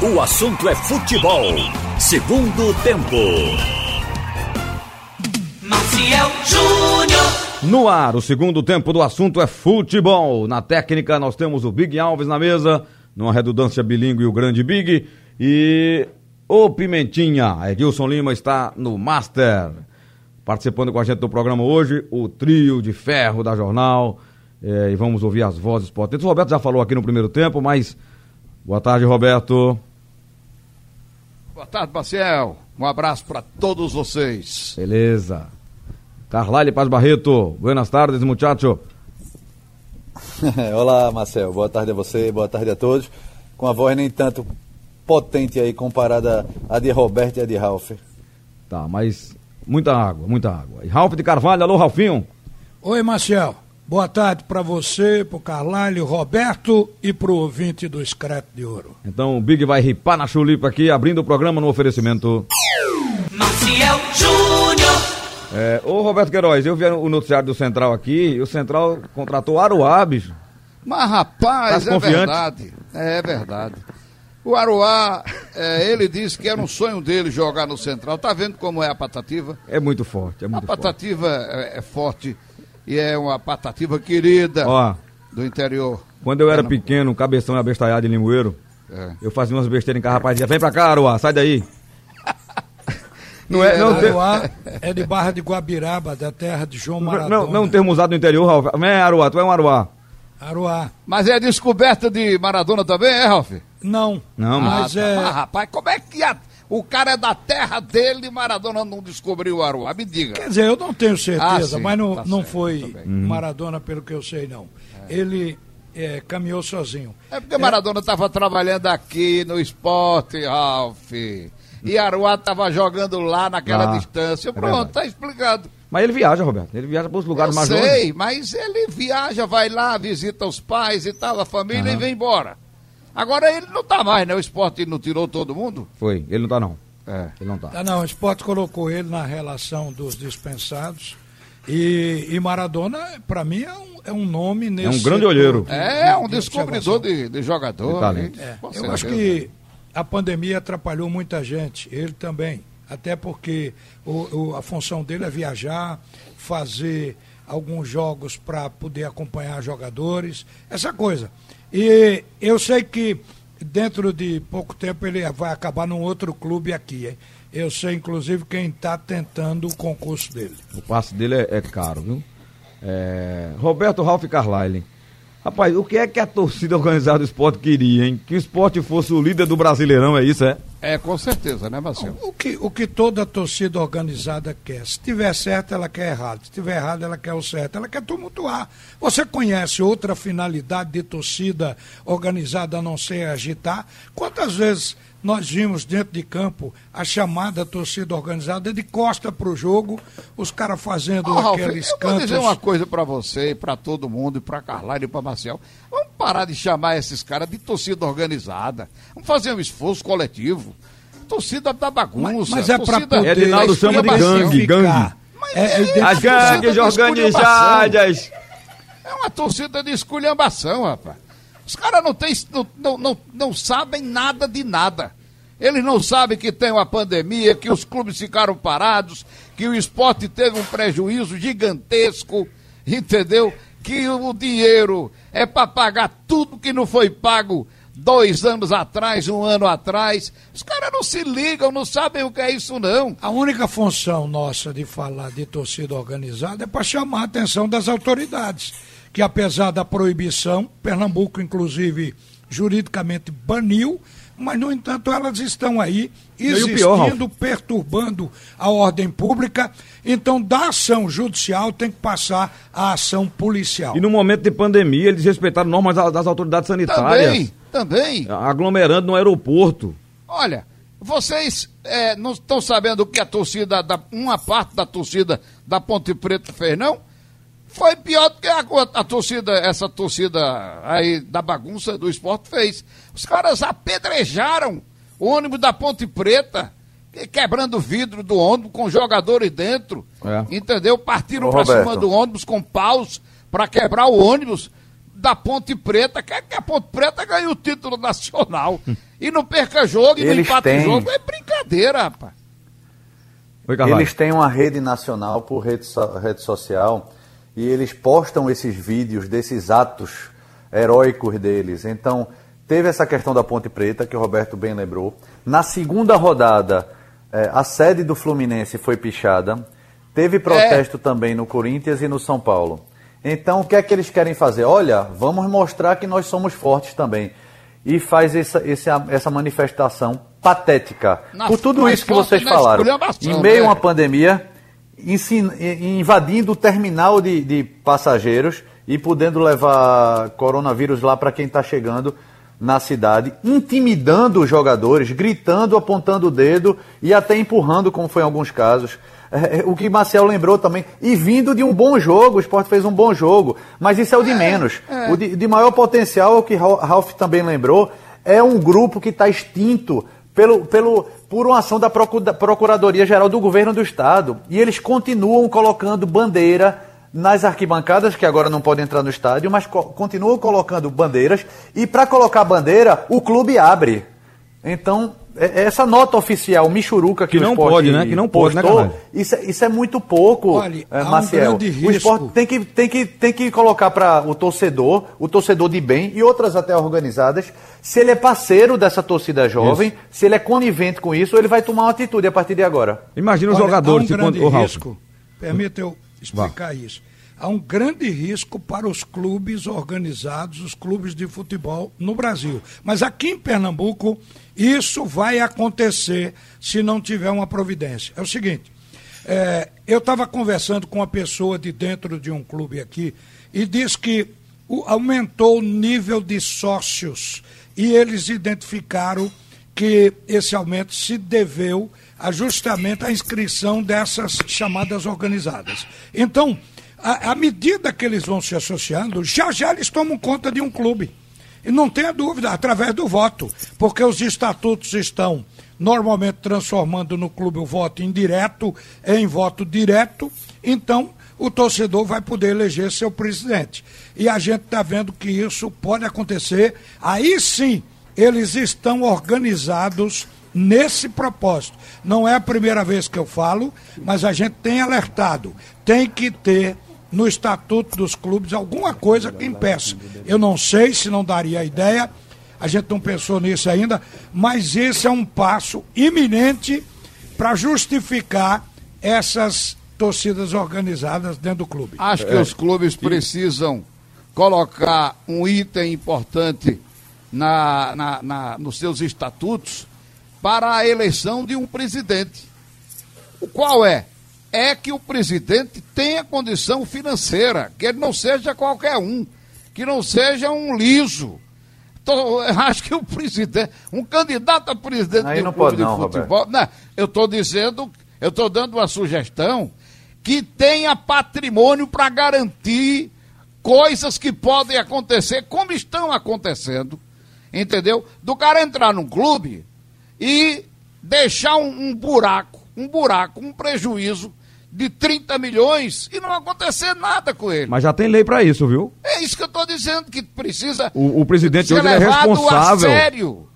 o assunto é futebol. Segundo tempo. Maciel Júnior. No ar, o segundo tempo do assunto é futebol. Na técnica, nós temos o Big Alves na mesa, numa redundância bilíngue, o grande Big. E o Pimentinha, Edilson Lima está no Master. Participando com a gente do programa hoje, o trio de ferro da jornal. É, e vamos ouvir as vozes potentes. O Roberto já falou aqui no primeiro tempo, mas. Boa tarde, Roberto. Boa tarde, Maciel. Um abraço para todos vocês. Beleza. Carlyle Paz Barreto. Buenas tardes, muchacho. Olá, Marcel. Boa tarde a você, boa tarde a todos. Com a voz nem tanto potente aí comparada à de Roberto e a de Ralph. Tá, mas muita água, muita água. E Ralph de Carvalho, alô, Ralfinho. Oi, Marcel. Boa tarde para você, pro Carlalho, Roberto e pro ouvinte do Excreto de Ouro. Então o Big vai ripar na chulipa aqui, abrindo o programa no oferecimento. Maciel Júnior. É, ô Roberto Queiroz, eu vi o noticiário do Central aqui, e o Central contratou Aruá, bicho. Mas, rapaz, Tá é confiante? verdade. É verdade. O Aruá, é, ele disse que era um sonho dele jogar no Central. Tá vendo como é a patativa? É muito forte, é A muito forte. patativa é, é forte e é uma patativa querida Ó, do interior. quando eu era pequeno, cabeção e abestalhado em Limoeiro, É. eu fazia umas besteiras em casa, rapaz, dizia, vem pra cá, Aruá, sai daí. Não é, não, tem, Aruá é de Barra de Guabiraba, da terra de João Maradona. não, não um termo usado no interior, Ralf. Vem, Aruá, tu é um Aruá. Aruá. Mas é descoberta de Maradona também, é, Ralf? Não. Não, mas- mas é... Ah, rapaz, como é que a- o cara é da terra dele e Maradona não descobriu o Aruá? Me diga. Quer dizer, eu não tenho certeza, Ah, sim, mas não, tá não certo, foi tá bem. Maradona, pelo que eu sei, não. Ele é, caminhou sozinho. É porque Maradona estava trabalhando aqui no esporte, Ralf. E Aruá estava jogando lá naquela Ah, distância. é Pronto, verdade. tá explicado. Mas ele viaja, Roberto. Ele viaja para os lugares Eu mais longe. sei, mas ele viaja, vai lá, visita os pais e tal, a família e vem embora. Agora ele não tá mais, né? O esporte não tirou todo mundo. Foi, ele não tá não. É. Ele não tá. Tá, não, o esporte colocou ele na relação dos dispensados. E, e Maradona, para mim, é um, é um nome nesse. um grande setor olheiro. de- É, um de descobridor de, de jogador. De talento. hein? É, eu certeza. acho que a pandemia atrapalhou muita gente, ele também. Até porque o, o- a função dele é viajar, fazer alguns jogos para poder acompanhar jogadores, essa coisa. E eu sei que dentro de pouco tempo ele vai acabar num outro clube aqui. hein? Eu sei, inclusive, quem está tentando o concurso dele. O passe dele é, é caro, viu? É, Roberto Ralph Carlyle. Rapaz, o que é que a torcida organizada do esporte queria, hein? Que o esporte fosse o líder do Brasileirão, é isso, é? É, com certeza, né, Marcelo? O que, o que toda torcida organizada quer. Se tiver certo, ela quer errado. Se tiver errado, ela quer o certo. Ela quer tumultuar. Você conhece outra finalidade de torcida organizada a não ser agitar? Quantas vezes nós vimos dentro de campo a chamada torcida organizada de costa para o jogo, os caras fazendo Ô, Ralf, aqueles eu vou cantos. dizer uma coisa pra você, e pra todo mundo, e pra Carlyle e pra Marcel. Vamos parar de chamar esses caras de torcida organizada. Vamos fazer um esforço coletivo. Torcida da bagunça. Mas, mas é para torcida poder Edinaldo chama de gangue, gangue. Mas É, é é. As gangues organizadas. É uma torcida de esculhambação, rapaz. Os caras não, não, não, não, não sabem nada de nada. Eles não sabem que tem uma pandemia, que os clubes ficaram parados, que o esporte teve um prejuízo gigantesco, entendeu? Que o dinheiro é para pagar tudo que não foi pago dois anos atrás, um ano atrás. Os caras não se ligam, não sabem o que é isso, não. A única função nossa de falar de torcida organizada é para chamar a atenção das autoridades, que apesar da proibição, Pernambuco, inclusive, juridicamente baniu, mas, no entanto, elas estão aí E o pior, existindo, perturbando a ordem pública. Então, da ação judicial tem que passar a ação policial. E no momento de pandemia, eles respeitaram normas da- das autoridades sanitárias. Também, também. Aglomerando no aeroporto. Olha, vocês é, não estão sabendo o que a torcida, da, uma parte da torcida da Ponte Preta fez, não? Foi pior do que a, a torcida, essa torcida aí da bagunça do esporte fez. Os caras apedrejaram o ônibus da Ponte Preta, que- quebrando o vidro do ônibus com jogadores dentro. É. Entendeu? Partiram Ô, pra cima do ônibus com paus para quebrar o ônibus. da Ponte Preta, quer que a Ponte Preta ganhe o título nacional e não perca jogo e não Eles empate têm. jogo. É brincadeira, rapaz. Eles têm uma rede nacional por rede, so- rede social e eles postam esses vídeos desses atos heróicos deles. Então, teve essa questão da Ponte Preta, que o Roberto bem lembrou. Na segunda rodada, eh, a sede do Fluminense foi pichada. Teve protesto também no Corinthians e no São Paulo. Então, o que é que eles querem fazer? Olha, vamos mostrar que nós somos fortes também. E faz essa, essa, essa manifestação patética. Na- Por tudo isso que vocês falaram. Em meio a né? uma pandemia, invadindo o terminal de, de passageiros e podendo levar coronavírus lá para quem está chegando na cidade, intimidando os jogadores, gritando, apontando o dedo e até empurrando, como foi em alguns casos. É, é, o que Marcel lembrou também, e vindo de um bom jogo, o Sport fez um bom jogo, mas isso é o de menos. O de, de maior potencial, é o que Ra- Ralf também lembrou, é um grupo que está extinto pelo, pelo, por uma ação da Procu- da Procuradoria-Geral do Governo do Estado. E eles continuam colocando bandeira nas arquibancadas, que agora não podem entrar no estádio, mas co- continuam colocando bandeiras. E para colocar bandeira, o clube abre. Então, essa nota oficial, Michuruca, que, Que o não pode, né? Que não pode, né, postou, Carvalho? isso, é- isso é muito pouco, Olha, há um Maciel. grande o Sport risco. tem que, tem que, tem que, tem que colocar para o torcedor, o torcedor de bem e outras até organizadas, se ele é parceiro dessa torcida jovem, se ele é conivente com isso, ele vai tomar uma atitude a partir de agora. Imagina os Olha, jogadores. Há um se grande quando- risco, permita eu explicar isso. Há um grande risco para os clubes organizados, os clubes de futebol no Brasil. Mas aqui em Pernambuco, isso vai acontecer se não tiver uma providência. É o seguinte, é, eu estava conversando com uma pessoa de dentro de um clube aqui e disse que o- aumentou o nível de sócios e eles identificaram que esse aumento se deveu justamente à inscrição dessas chamadas organizadas. Então, à à medida que eles vão se associando, já já eles tomam conta de um clube. E não tenha dúvida, através do voto, porque os estatutos estão normalmente transformando no clube o voto indireto em voto direto, então o torcedor vai poder eleger seu presidente. E a gente está vendo que isso pode acontecer. Aí sim, eles estão organizados nesse propósito. Não é a primeira vez que eu falo, mas a gente tem alertado. Tem que ter no estatuto dos clubes alguma coisa que impeça. Eu não sei se não daria a ideia, a gente não pensou nisso ainda, mas esse é um passo iminente para justificar essas torcidas organizadas dentro do clube. Acho que os clubes precisam colocar um item importante na, na- na- nos seus estatutos para a eleição de um presidente. O qual é? É que o presidente tenha condição financeira, que ele não seja qualquer um, que não seja um liso. Acho que o presidente, um candidato a presidente Aí de não clube pode de não, futebol, não, eu estou dizendo, eu estou dando uma sugestão que tenha patrimônio para garantir coisas que podem acontecer, como estão acontecendo, entendeu? Do cara entrar num clube e deixar um, um buraco, um buraco, um prejuízo de 30 milhões e não acontecer nada com ele. Mas já tem lei pra isso, viu? É isso que eu estou dizendo, que precisa O, o presidente ser hoje ele é levado a responsável. sério.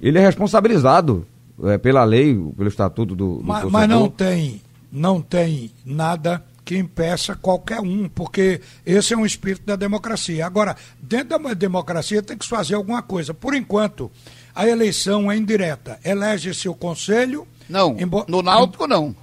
Ele é responsabilizado é, pela lei, pelo estatuto do, do Mas, mas não tem, não tem nada que impeça qualquer um, porque esse é um espírito da democracia. Agora, dentro da democracia tem que se fazer alguma coisa. Por enquanto, a eleição é indireta. Elege-se o conselho. Não, embo- no Náutico não.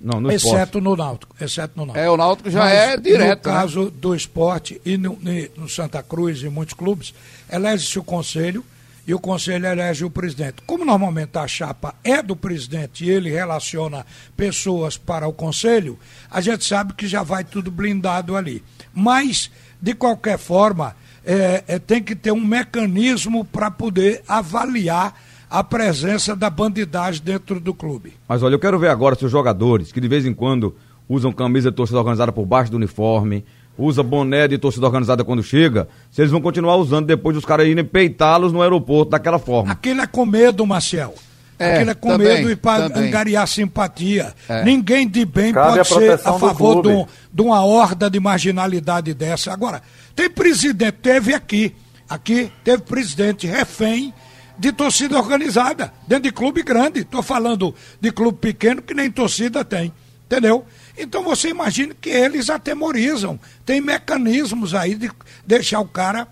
Não, no esporte. Exceto no Náutico. Exceto no Náutico. É, o Náutico já Mas, é direto. No né? caso do esporte e no, no Santa Cruz e muitos clubes, elege-se o conselho e o conselho elege o presidente. Como normalmente a chapa é do presidente e ele relaciona pessoas para o conselho, a gente sabe que já vai tudo blindado ali. Mas, de qualquer forma, é, é, tem que ter um mecanismo para poder avaliar a presença da bandidagem dentro do clube. Mas olha, eu quero ver agora se os jogadores, que de vez em quando usam camisa de torcida organizada por baixo do uniforme, usa boné de torcida organizada quando chega, se eles vão continuar usando depois dos caras irem peitá-los no aeroporto daquela forma. Aquele é com medo, Marcel. É, Aquilo é com também, medo e para angariar simpatia. É. Ninguém de bem Cabe pode a ser a do favor de, um- de uma horda de marginalidade dessa. Agora, tem presidente, teve aqui, aqui teve presidente refém de torcida organizada, dentro de clube grande. Estou falando de clube pequeno que nem torcida tem, entendeu? Então você imagina que eles atemorizam. Tem mecanismos aí de deixar o cara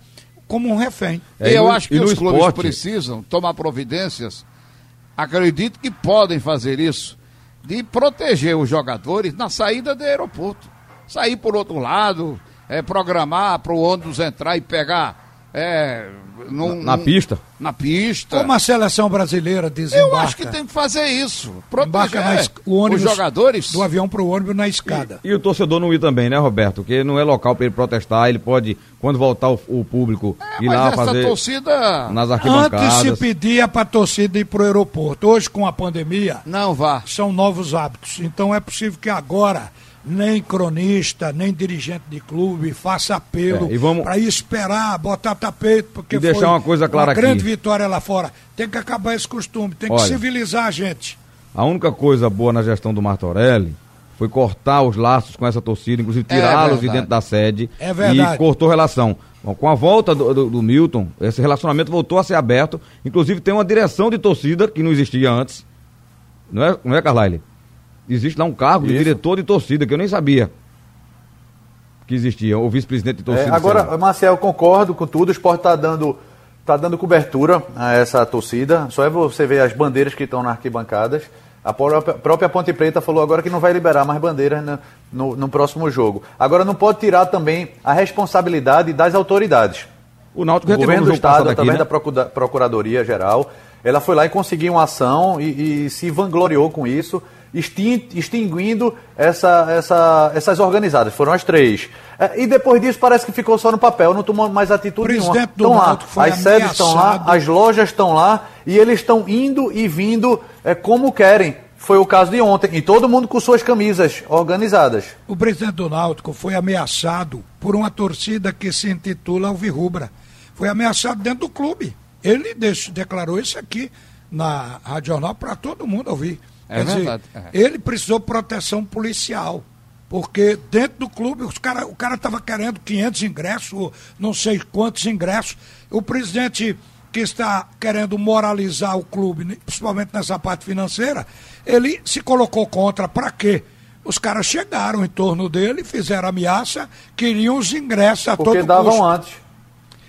como um refém. É, e eu acho que os clubes esporte? precisam tomar providências. Acredito que podem fazer isso. De proteger os jogadores na saída do aeroporto. Sair por outro lado, é, programar para o ônibus entrar e pegar. É, num- Na num- pista. Na pista. Como a seleção brasileira desembarca. Eu acho que tem que fazer isso. embarca Proteger na es- o ônibus os jogadores. do avião para o ônibus na escada. E o torcedor não ir também, né, Roberto? Porque não é local para ele protestar, ele pode, quando voltar o, o público, É, ir mas lá essa fazer torcida nas Antes se arquibancadas. pedia para a torcida ir para o aeroporto. Hoje, com a pandemia, não vá. são novos hábitos. Então é possível que agora nem cronista, nem dirigente de clube faça apelo É, e vamos- para ir esperar, botar tapete, porque E deixar foi uma coisa clara uma grande aqui. vitória lá fora. Tem que acabar esse costume, tem que Olha. civilizar a gente. A única coisa boa na gestão do Martorelli foi cortar os laços com essa torcida, inclusive É tirá-los de verdade. dentro da sede. É verdade. E cortou relação. Bom, com a volta do, do- do Milton, esse relacionamento voltou a ser aberto. Inclusive tem uma direção de torcida que não existia antes. Não é, não é Carlyle? Existe lá um cargo de Isso. diretor de torcida, que eu nem sabia que existia, o vice-presidente de É, torcida. sei agora. Marcel, concordo com tudo. O esporte está dando, tá dando cobertura a essa torcida. Só é você ver as bandeiras que estão nas arquibancadas. A própria, própria Ponte Preta falou agora que não vai liberar mais bandeiras no, no- no próximo jogo. Agora, não pode tirar também a responsabilidade das autoridades. o Náutico O governo no do Estado, aqui, através né? da Procura- Procuradoria-Geral, ela foi lá e conseguiu uma ação e, e se vangloriou com isso, extinguindo essa- essa- essas organizadas. Foram as três. É, E depois disso parece que ficou só no papel, não tomou mais atitude nenhuma. Estão lá, as sedes estão lá, as lojas estão lá e eles estão indo e vindo é, como querem. Foi o caso de ontem. E todo mundo com suas camisas organizadas. O presidente do Náutico foi ameaçado por uma torcida que se intitula Alvirrubra. Foi ameaçado dentro do clube. Ele deix- declarou isso aqui na Rádio Jornal para todo mundo ouvir. É verdade, é. ele precisou de proteção policial. Porque dentro do clube os cara, o cara estava querendo 500 ingressos, ou não sei quantos ingressos. O presidente que está querendo moralizar o clube, principalmente nessa parte financeira, ele se colocou contra. Para quê? Os caras chegaram em torno dele, fizeram ameaça, queriam os ingressos a Porque todo davam custo. antes.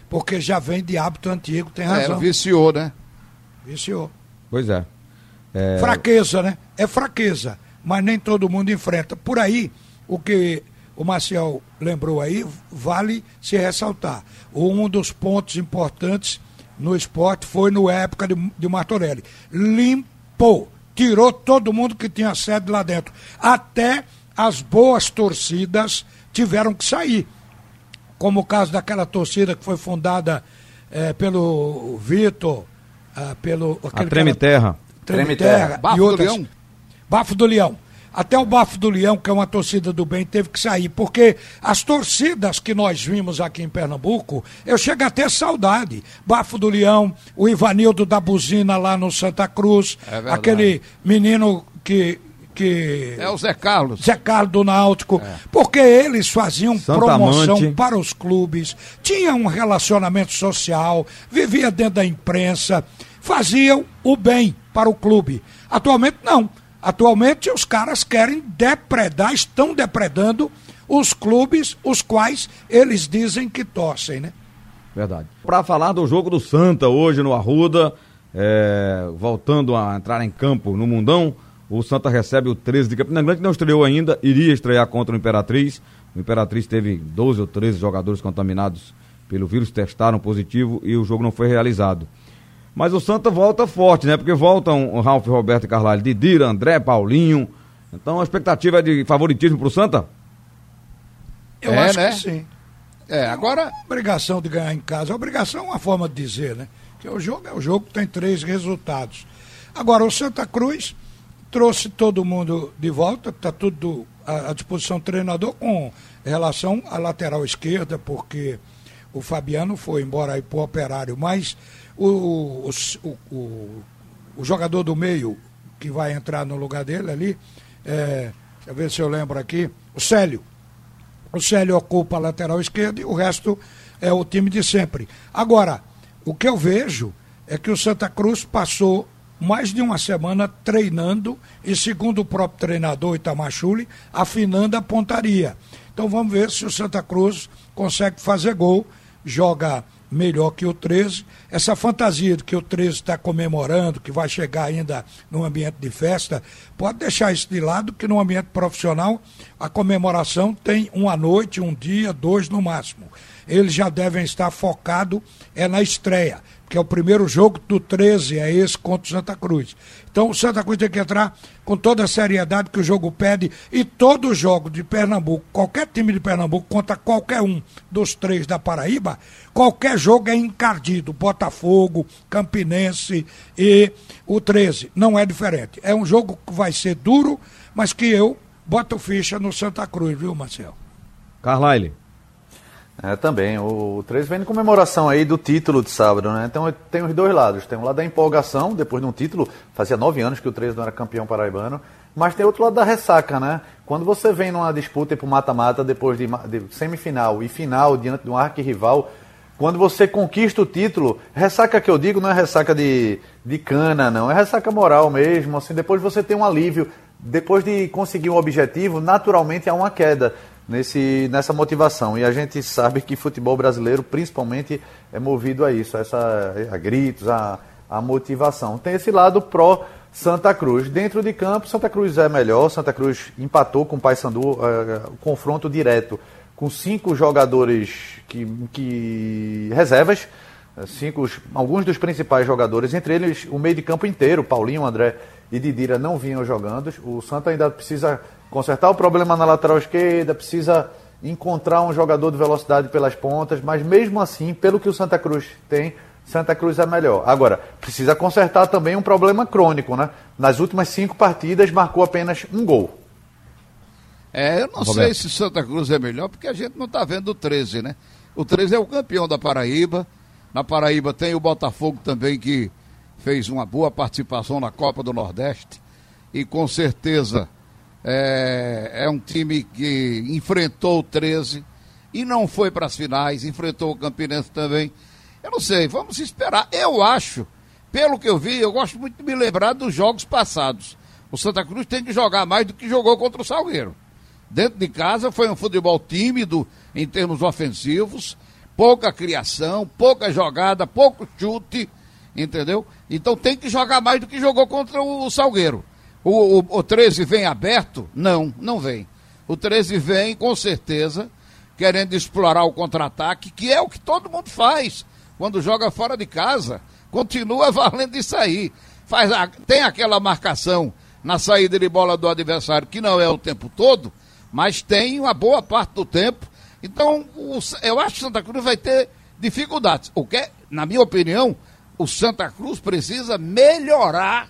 Porque já vem de hábito antigo, tem É, razão. viciou, né? Viciou. Pois é. É, Fraqueza, né? É fraqueza, mas nem todo mundo enfrenta. Por aí, o que o Marcel lembrou aí, vale se ressaltar. Um dos pontos importantes no esporte foi no época de, de Martorelli. Limpou, tirou todo mundo que tinha sede lá dentro. Até as boas torcidas tiveram que sair. Como o caso daquela torcida que foi fundada eh, pelo Vitor, ah, pelo. aquele Treme Terra. Treme Treme Terra, Terra. Bafo e do outras. Leão. Bafo do Leão. Até o Bafo do Leão, que é uma torcida do bem, teve que sair, porque as torcidas que nós vimos aqui em Pernambuco, eu chego a ter saudade. Bafo do Leão, o Ivanildo da Buzina lá no Santa Cruz, É verdade. aquele menino que. que É o Zé Carlos. Zé Carlos do Náutico, porque eles faziam Santa promoção Amante. para os clubes, tinham um relacionamento social, vivia dentro da imprensa, faziam o bem para o clube. Atualmente não. Atualmente os caras querem depredar, estão depredando os clubes, os quais eles dizem que torcem, né? Verdade. Para falar do jogo do Santa hoje no Arruda, é, voltando a entrar em campo no Mundão, o Santa recebe o 13 de Campina Grande, que não estreou ainda, iria estrear contra o Imperatriz. O Imperatriz teve 12 ou 13 jogadores contaminados pelo vírus, testaram positivo e o jogo não foi realizado. Mas o Santa volta forte, né? Porque voltam o Ralf, Roberto e Carvalho, Didira, André, Paulinho. Então a expectativa é de favoritismo pro Santa? Eu É, acho né? que sim. É, agora. obrigação de ganhar em casa. Obrigação é uma forma de dizer, né? Que o jogo é o jogo que tem três resultados. Agora, o Santa Cruz trouxe todo mundo de volta, está tudo à disposição do treinador com relação à lateral esquerda, porque o Fabiano foi embora aí pro operário, mas o, o, o, o jogador do meio que vai entrar no lugar dele ali, é, deixa eu ver se eu lembro aqui, o Célio. O Célio ocupa a lateral esquerda e o resto é o time de sempre. Agora, o que eu vejo é que o Santa Cruz passou mais de uma semana treinando e, segundo o próprio treinador Itamachule, afinando a pontaria. Então vamos ver se o Santa Cruz consegue fazer gol, joga melhor que o 13. Essa fantasia de que o 13 está comemorando, que vai chegar ainda no ambiente de festa, pode deixar isso de lado, que no ambiente profissional a comemoração tem uma noite, um dia, dois no máximo. Eles já devem estar focados é na estreia que é o primeiro jogo do 13, é esse contra o Santa Cruz. Então o Santa Cruz tem que entrar com toda a seriedade que o jogo pede e todo jogo de Pernambuco, qualquer time de Pernambuco contra qualquer um dos três da Paraíba, qualquer jogo é encardido. Botafogo, Campinense e o 13. Não é diferente. É um jogo que vai ser duro, mas que eu boto ficha no Santa Cruz, viu, Marcel? Carlyle. É, também. O 13 vem em comemoração aí do título de sábado, né? Então tem os dois lados. Tem um lado da empolgação, depois de um título, fazia nove anos que o 13 não era campeão paraibano, mas tem outro lado da ressaca, né? Quando você vem numa disputa pro mata-mata, depois de, de, semifinal e final, diante de um arquirrival, quando você conquista o título, ressaca que eu digo não é ressaca de, de cana, não, é ressaca moral mesmo, assim, depois você tem um alívio, depois de conseguir um objetivo, naturalmente há uma queda nesse, nessa motivação. E a gente sabe que futebol brasileiro, principalmente, é movido a isso, a, essa, a gritos, a, a motivação. Tem esse lado pró Santa Cruz. Dentro de campo, Santa Cruz é melhor. Santa Cruz empatou com o Paysandu, é, confronto direto com cinco jogadores que, que reservas, cinco, alguns dos principais jogadores, entre eles o meio de campo inteiro, Paulinho, André e Didira não vinham jogando. O Santa ainda precisa consertar o problema na lateral esquerda, precisa encontrar um jogador de velocidade pelas pontas, mas mesmo assim, pelo que o Santa Cruz tem, Santa Cruz é melhor. Agora, precisa consertar também um problema crônico, né? Nas últimas cinco partidas, marcou apenas um gol. É, eu não Roberto. sei se Santa Cruz é melhor, porque a gente não está vendo o 13, né? O 13 é o campeão da Paraíba. Na Paraíba tem o Botafogo também, que fez uma boa participação na Copa do Nordeste. E com certeza é, é um time que enfrentou o 13 e não foi para as finais, enfrentou o Campinense também. Eu não sei, vamos esperar. Eu acho, pelo que eu vi, eu gosto muito de me lembrar dos jogos passados. O Santa Cruz tem que jogar mais do que jogou contra o Salgueiro. Dentro de casa foi um futebol tímido em termos ofensivos, pouca criação, pouca jogada, pouco chute, entendeu? Então tem que jogar mais do que jogou contra o Salgueiro. O, o, o 13 vem aberto? Não, não vem. O 13 vem, com certeza, querendo explorar o contra-ataque, que é o que todo mundo faz quando joga fora de casa. Continua valendo isso aí. Faz a, tem aquela marcação na saída de bola do adversário, que não é o tempo todo, mas tem uma boa parte do tempo. Então, o, eu acho que Santa Cruz vai ter dificuldades. O que, na minha opinião, o Santa Cruz precisa melhorar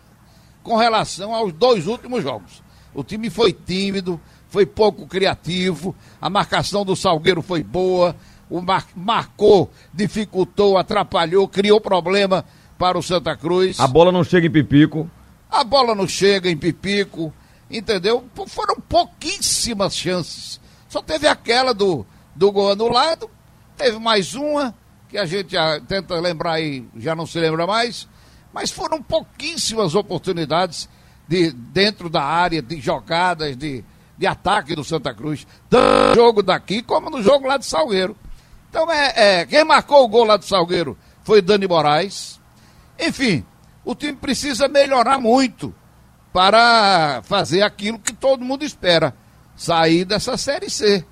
com relação aos dois últimos jogos. O time foi tímido, foi pouco criativo, a marcação do Salgueiro foi boa, o mar marcou, dificultou, atrapalhou, criou problema para o Santa Cruz. A bola não chega em Pipico. A bola não chega em Pipico, entendeu? Foram pouquíssimas chances. Só teve aquela do, do gol anulado, teve mais uma, que a gente tenta lembrar e já não se lembra mais mas foram pouquíssimas oportunidades de, dentro da área, de jogadas, de, de ataque do Santa Cruz, tanto no jogo daqui como no jogo lá de Salgueiro. Então, é, é, quem marcou o gol lá de Salgueiro foi Dani Moraes. Enfim, o time precisa melhorar muito para fazer aquilo que todo mundo espera, sair dessa Série C.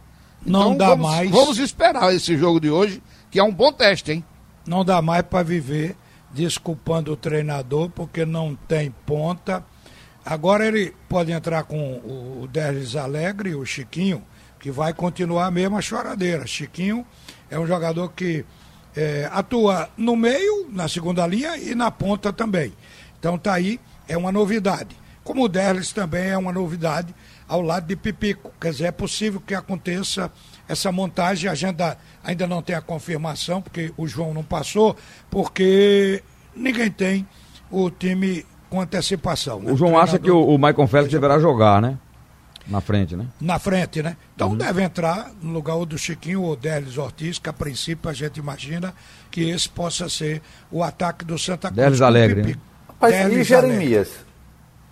Não então, dá vamos, mais. Vamos esperar esse jogo de hoje, que é um bom teste, hein? Não dá mais para viver desculpando o treinador porque não tem ponta. Agora ele pode entrar com o, Derlis Alegre, o Chiquinho, que vai continuar a mesma choradeira. Chiquinho é um jogador que é, atua no meio, na segunda linha e na ponta também. Então tá aí, é uma novidade. Como o Derlis também é uma novidade ao lado de Pipico. Quer dizer, é possível que aconteça essa montagem, a agenda ainda não tem a confirmação, porque o João não passou, porque ninguém tem o time com antecipação. né? O João acha que o, o Michael Phelps deverá jogar, né? Na frente, né? na frente, né? Então Uhum. deve entrar no lugar ou do Chiquinho ou Délis Ortiz, que a princípio a gente imagina que esse possa ser o ataque do Santa Cruz. Délis Alegre, né? Rapaz, e Délis Jeremias?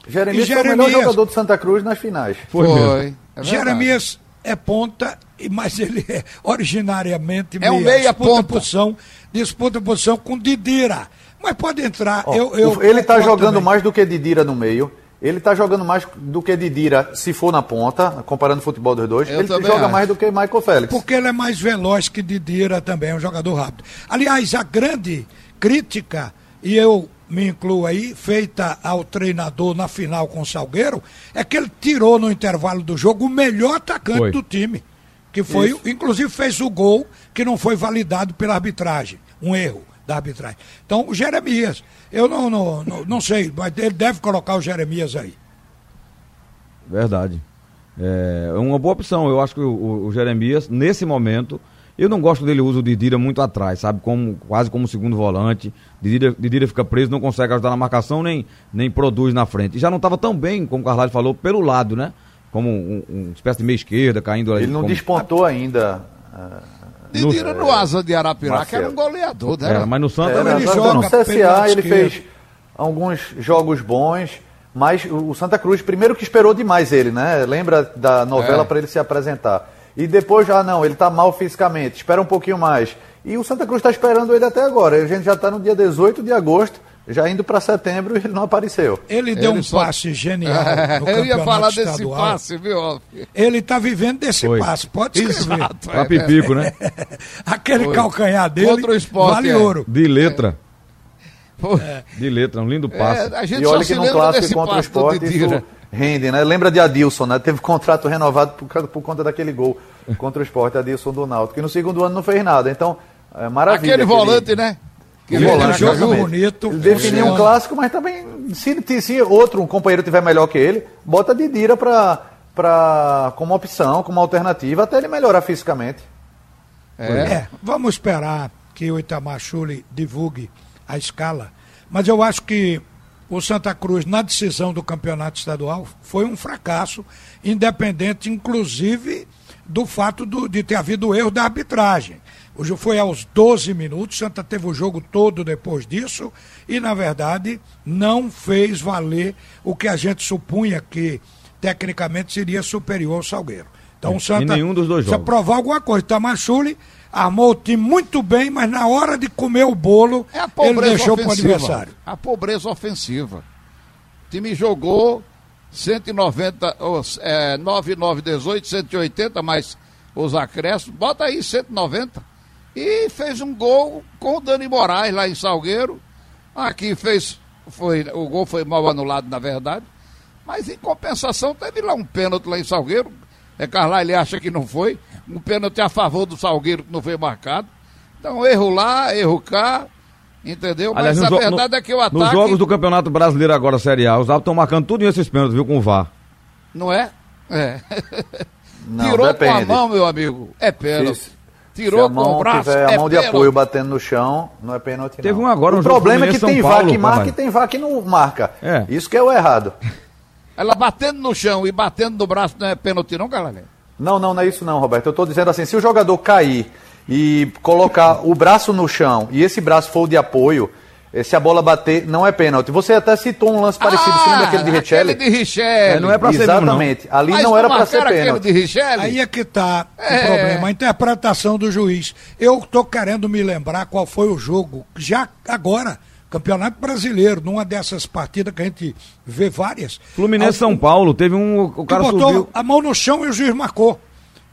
Jeremias E foi o melhor Jeremias? jogador do Santa Cruz nas finais. Foi mesmo. É. Jeremias é ponta, e- mas ele é originariamente É um meia disputa ponta. posição, disputa posição com Didira. Mas pode entrar. Ó, eu, eu ele tá concordo jogando também. mais do que Didira no meio. Ele tá jogando mais do que Didira se for na ponta, comparando o futebol dos dois. Eu ele joga acho. mais do que Michael Félix. Porque ele é mais veloz que Didira também, é um jogador rápido. Aliás, a grande crítica, e eu me incluo aí, feita ao treinador na final com o Salgueiro, é que ele tirou no intervalo do jogo o melhor atacante Foi. do time. Que foi, inclusive fez o gol que não foi validado pela arbitragem. Um erro da arbitragem. Então, o Jeremias, eu não, não, não, não sei, mas ele deve colocar o Jeremias aí. Verdade. É uma boa opção. Eu acho que o, o- Jeremias, nesse momento, eu não gosto dele uso o Didira muito atrás, sabe? Como, quase como segundo volante. Didira, Didira fica preso, não consegue ajudar na marcação, nem, nem produz na frente. E já não estava tão bem, como o Carvalho falou, pelo lado, né? Como um, um- uma espécie de meia esquerda, caindo ali. Ele não como... despontou ainda. ah, Didira no Asa de Arapiraca Marcelo. era um goleador, né? Era, mas no Santa Era, ele no- joga no CSA ele fez alguns jogos bons, mas o Santa Cruz primeiro que esperou demais ele, né? Lembra da novela É. para ele se apresentar. E depois já não, ele tá mal fisicamente, espera um pouquinho mais. E o Santa Cruz está esperando ele até agora. A gente já está no dia 18 de agosto, já indo para setembro e ele não apareceu. Ele deu Ele um só- passe genial no eu ia falar desse estadual. passe, viu? Ele está vivendo desse Foi. passe, pode escrever. Exato. Pra é. Pipico, né? Aquele Foi. calcanhar dele Contra o esporte, vale é. ouro. De letra. Pô, De letra, um lindo é, passe. a gente E olha que no lembra clássico contra o esporte isso rende, né? Lembra de Adilson, né? Teve contrato renovado por, por conta daquele gol contra o esporte, Adilson do Náutico. E no segundo ano não fez nada. Então, é maravilha. Aquele volante, né? Que volante, joga exatamente. bonito. Ele definiu um clássico, mas também, se, se outro um companheiro tiver melhor que ele, bota Didira pra, pra, como opção, como alternativa, até ele melhorar fisicamente. É. É, vamos esperar que o Itamar Chuli divulgue a escala. Mas eu acho que o Santa Cruz, na decisão do campeonato estadual, foi um fracasso, independente, inclusive, do fato do- de ter havido erro da arbitragem. O jogo foi aos 12 minutos, Santa teve o jogo todo depois disso e, na verdade, não fez valer o que a gente supunha que, tecnicamente, seria superior ao Salgueiro. Então, o Santa nenhum dos dois precisa jogos. provar alguma coisa. Tamachule armou o time muito bem, mas na hora de comer o bolo, É ele deixou para o adversário. A pobreza ofensiva. O time jogou 190, os, é, 9, 9, 18, 180, mais os acréscimos. Bota aí 190. E fez um gol com o Dani Moraes lá em Salgueiro. Aqui fez. Foi, o gol foi mal anulado, na verdade. Mas em compensação, teve lá um pênalti lá em Salgueiro. É Carla, ele acha que não foi. Um pênalti a favor do Salgueiro que não foi marcado. Então, erro lá, erro cá. Entendeu? Mas no a verdade no- é que o Nos ataque. jogos do Campeonato Brasileiro agora, Série A, os árbitros estão marcando tudo esses pênaltis, viu, com o VAR. Não é? É. Não, Tirou depende. com a mão, meu amigo. É pênalti. Tirou se a com mão o braço. tiver a é mão de pênalti. apoio batendo no chão, não é pênalti Teve não. um agora, um O problema é que tem VAR Paulo, que marca e tem VAR que não marca. É. Isso que é o errado. Ela batendo no chão e batendo no braço não é pênalti, não, galera? Não, não, não é isso não, Roberto. Eu estou dizendo assim, se o jogador cair e colocar o braço no chão e esse braço for o de apoio, se a bola bater, não é pênalti. Você até citou um lance parecido, você lembra aquele de Richelli? Ah, Aquele de Richelli. É, não é pra ser mesmo, não. Exatamente. Ali Mas não era para ser pênalti. de Richelli? Aí é que está É. o problema, a interpretação do juiz. Eu estou querendo me lembrar qual foi o jogo, já agora, Campeonato Brasileiro, numa dessas partidas que a gente vê várias. Fluminense São Paulo, teve um. O cara botou subiu. a mão no chão e o juiz marcou.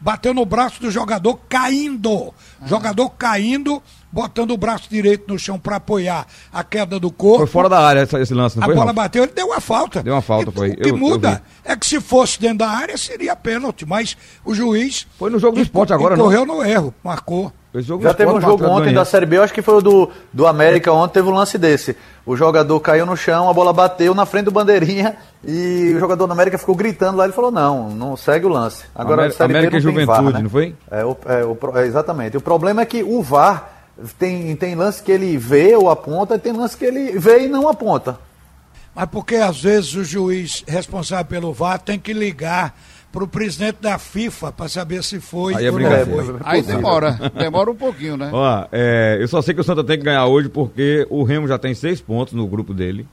Bateu no braço do jogador caindo. Ah. Jogador caindo, botando o braço direito no chão para apoiar a queda do corpo. Foi fora da área esse lance, não A foi? bola Ralf? bateu, ele deu uma falta. Deu uma falta, E foi. O que Eu- eu muda vi. é que se fosse dentro da área seria pênalti, mas o juiz. Foi no jogo do esporte agora, não? Correu no erro, marcou. Já teve um jogo ontem da. Série B, eu acho que foi o do, do América ontem, teve um lance desse. O jogador caiu no chão, a bola bateu na frente do bandeirinha e o jogador do América ficou gritando lá, ele falou, não, não segue o lance. Agora América- a Série B América não e tem VAR, Juventude, né? não foi? É, o- é, o é, exatamente. O problema é que o VAR tem, tem lance que ele vê ou aponta, e tem lance que ele vê e não aponta. Mas porque às vezes o juiz responsável pelo VAR tem que ligar para o presidente da FIFA para saber se foi Aí é ou não brincadeira. foi. Aí demora, demora um pouquinho, né? Ó, é, eu só sei que o Santa tem que ganhar hoje porque o Remo já tem seis pontos no grupo dele.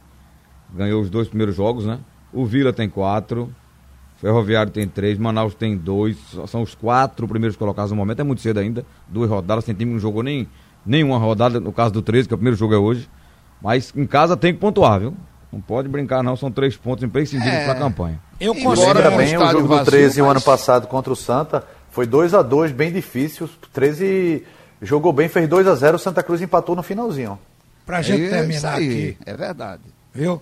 Ganhou os dois primeiros jogos, né? O Vila tem quatro. Ferroviário tem três, Manaus tem dois, são os quatro primeiros colocados no momento, é muito cedo ainda, duas rodadas, tem time que não jogou nem nenhuma rodada, no caso do 13, que é o primeiro jogo é hoje, mas em casa tem que pontuar, viu? Não pode brincar não, são três pontos imprescindíveis É. para a campanha. Eu considero. é também o jogo do vazio, 13 o mas- ano passado contra o Santa foi 2 a 2 bem difícil. O 13 jogou bem, fez 2 a 0 o Santa Cruz empatou no finalzinho. Pra gente É terminar aqui, É verdade. viu?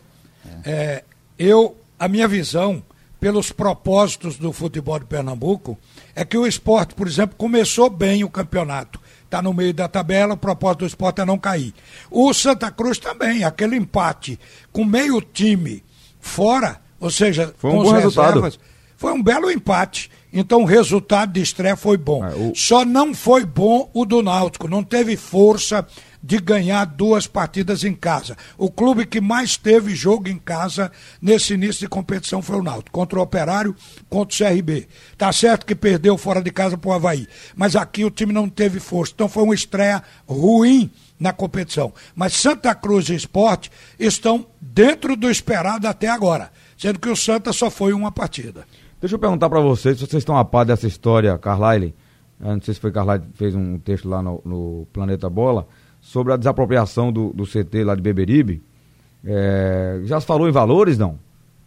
É, eu, a minha visão, pelos propósitos do futebol de Pernambuco, é que o esporte, por exemplo, começou bem o campeonato. Está no meio da tabela, o propósito do esporte é não cair. O Santa Cruz também, aquele empate com meio time fora, ou seja, Foi um com bom as resultado. reservas, foi um belo empate. Então o resultado de estreia foi bom. É, o- Só não foi bom o do Náutico, não teve força de ganhar duas partidas em casa. O clube que mais teve jogo em casa nesse início de competição foi o Náutico, contra o Operário, contra o CRB. Tá certo que perdeu fora de casa pro Havaí, mas aqui o time não teve força. Então foi uma estreia ruim na competição. Mas Santa Cruz e Esporte estão dentro do esperado até agora, sendo que o Santa só foi uma partida. Deixa eu perguntar para vocês, se vocês estão a par dessa história, Carlyle, não sei se foi Carlyle que fez um texto lá no, no Planeta Bola, sobre a desapropriação do, do CT lá de Beberibe. É, já se falou em valores, não?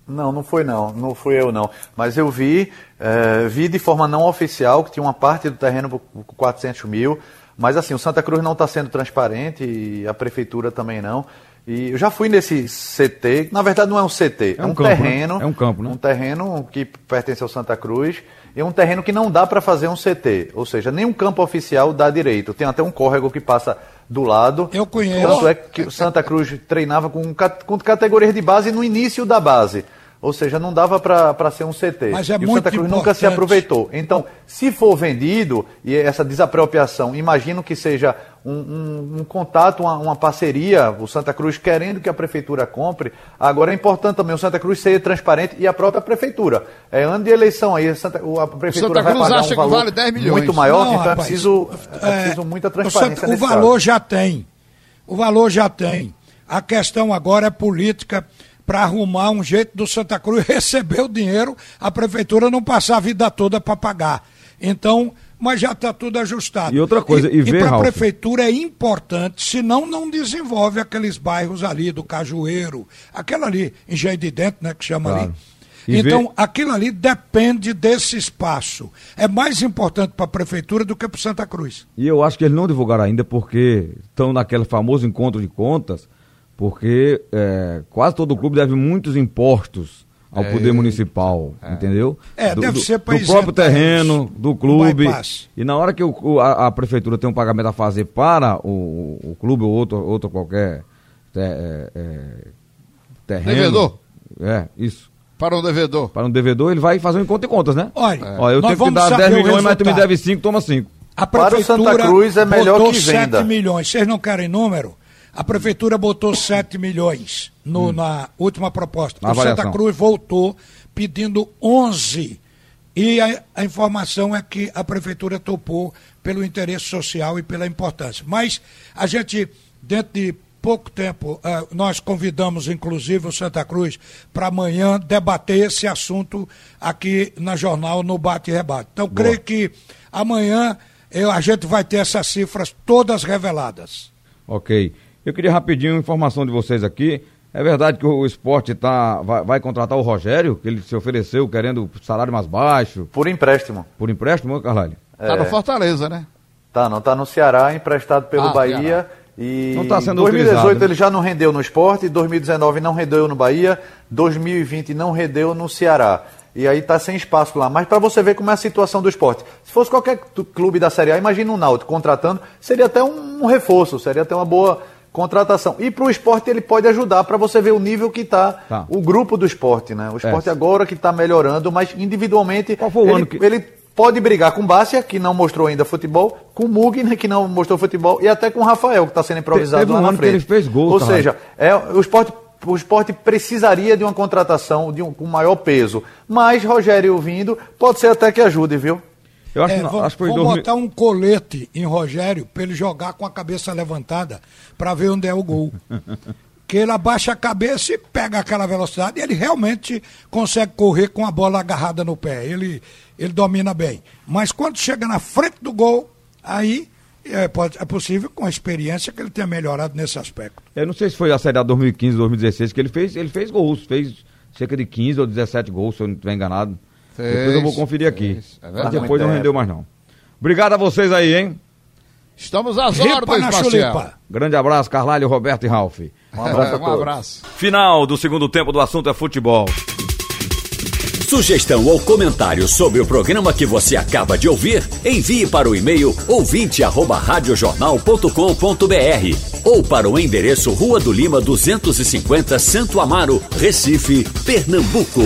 Não, não foi não, não fui eu não. Mas eu vi, eh, vi de forma não oficial que tinha uma parte do terreno por por 400 mil, mas assim, o Santa Cruz não está sendo transparente e a prefeitura também não. E eu já fui nesse CT, na verdade não é um CT, é, um um, campo, né? terreno. É um campo, né? Um terreno que pertence ao Santa Cruz e um terreno que não dá para fazer um CT, ou seja, nenhum campo oficial dá direito. Tem até um córrego que passa do lado. Eu conheço. Tanto é que o Santa Cruz treinava com, com categorias de base no início da base. Ou seja, não dava para ser um CT. Mas é e o muito Santa Cruz nunca se importante. aproveitou. Então, se for vendido, e essa desapropriação, imagino que seja um, um- um contato, uma, uma parceria, o Santa Cruz querendo que a prefeitura compre. Agora é importante também o Santa Cruz ser transparente e a própria prefeitura. É ano de eleição aí, a, Santa- o- a prefeitura Santa vai Cruz pagar acha um que valor vale 10 milhões. muito maior, Não, então é rapaz, preciso, é é, preciso muita o transparência Santa- O, valor caso. já tem. O valor já tem. A questão agora é política para arrumar um jeito do Santa Cruz receber o dinheiro, a prefeitura não passar a vida toda para pagar. Então, mas já está tudo ajustado. E outra coisa, e ver, para a prefeitura é importante, senão não desenvolve aqueles bairros ali do Cajueiro, aquela ali, Engenho de Dentro, né, que chama Claro. ali. E então, ver- aquilo ali depende desse espaço. É mais importante para a prefeitura do que para Santa Cruz. E eu acho que eles não divulgaram ainda porque estão naquele famoso encontro de contas, porque é, quase todo clube deve muitos impostos ao poder municipal, entendeu? É, deve ser pra Do próprio terreno, do clube. E na hora que o- a, a prefeitura tem um pagamento a fazer para o, o clube ou outro, outro qualquer te- é, é, terreno. Devedor. É, isso. Para um devedor. Para um devedor, ele vai fazer um encontro de contas, né? Olha, Ó, eu nós tenho que vamos dar saber 10 o milhões, mas tu me deve 5, toma 5. A Para o Santa Cruz é melhor que 7 venda. milhões. Vocês não querem número? A prefeitura botou 7 milhões no- na última proposta. Na o Santa avaliação. Cruz voltou pedindo 11. E a, a informação é que a prefeitura topou pelo interesse social e pela importância. Mas a gente, dentro de pouco tempo, ah, nós convidamos inclusive o Santa Cruz para amanhã debater esse assunto aqui na jornal, no Bate e Rebate. Então, creio que amanhã eu- a gente vai ter essas cifras todas reveladas. Ok. Eu queria rapidinho informação de vocês aqui. É verdade que o esporte tá, vai, vai contratar o Rogério, que ele se ofereceu querendo salário mais baixo, Por empréstimo. por empréstimo, Carlalho? Tá no Fortaleza, né? Tá, não tá no Ceará, emprestado pelo Ah, Bahia. Ceará. E Não tá sendo 2018 utilizado, né? ele já não rendeu no esporte, 2019 não rendeu no Bahia, 2020 não rendeu no Ceará. E aí tá sem espaço lá. Mas para você ver como é a situação do esporte. Se fosse qualquer clube da Série A, imagina o Náutico contratando, seria até um, um reforço, seria até uma boa contratação. E para o esporte ele pode ajudar para você ver o nível que está Tá. o grupo do esporte, né? O esporte É. agora que está melhorando, mas individualmente ele, que- ele pode brigar com Bárcia, que não mostrou ainda futebol, com Mugner, que não mostrou futebol, e até com o Rafael, que está sendo improvisado Teve um lá na ano que frente. ele fez gols, Ou seja, é, o esporte o esporte precisaria de uma contratação de um, com maior peso. Mas Rogério vindo, pode ser até que ajude, viu? Eu acho, é, acho que foi vou 2000... botar um colete em Rogério para ele jogar com a cabeça levantada para ver onde é o gol. que ele abaixa a cabeça e pega aquela velocidade e ele realmente consegue correr com a bola agarrada no pé. Ele, ele domina bem. Mas quando chega na frente do gol, aí é, pode, é possível, com a experiência, que ele tenha melhorado nesse aspecto. Eu não sei se foi a Série A 2015, 2016, que ele fez, ele fez gols, fez cerca de 15 ou 17 gols, se eu não estiver enganado. Fez, depois eu vou conferir aqui. É Mas depois não rendeu mais não. Obrigado a vocês aí, hein? Estamos às ordens, Marcelo. Grande abraço, Carlalho, Roberto e Ralf. Um abraço, é, um abraço. Final do segundo tempo do assunto é futebol. Sugestão ou comentário sobre o programa que você acaba de ouvir, envie para o e-mail ouvinte@radiojornal.com.br ou para o endereço Rua do Lima 250, Santo Amaro, Recife, Pernambuco.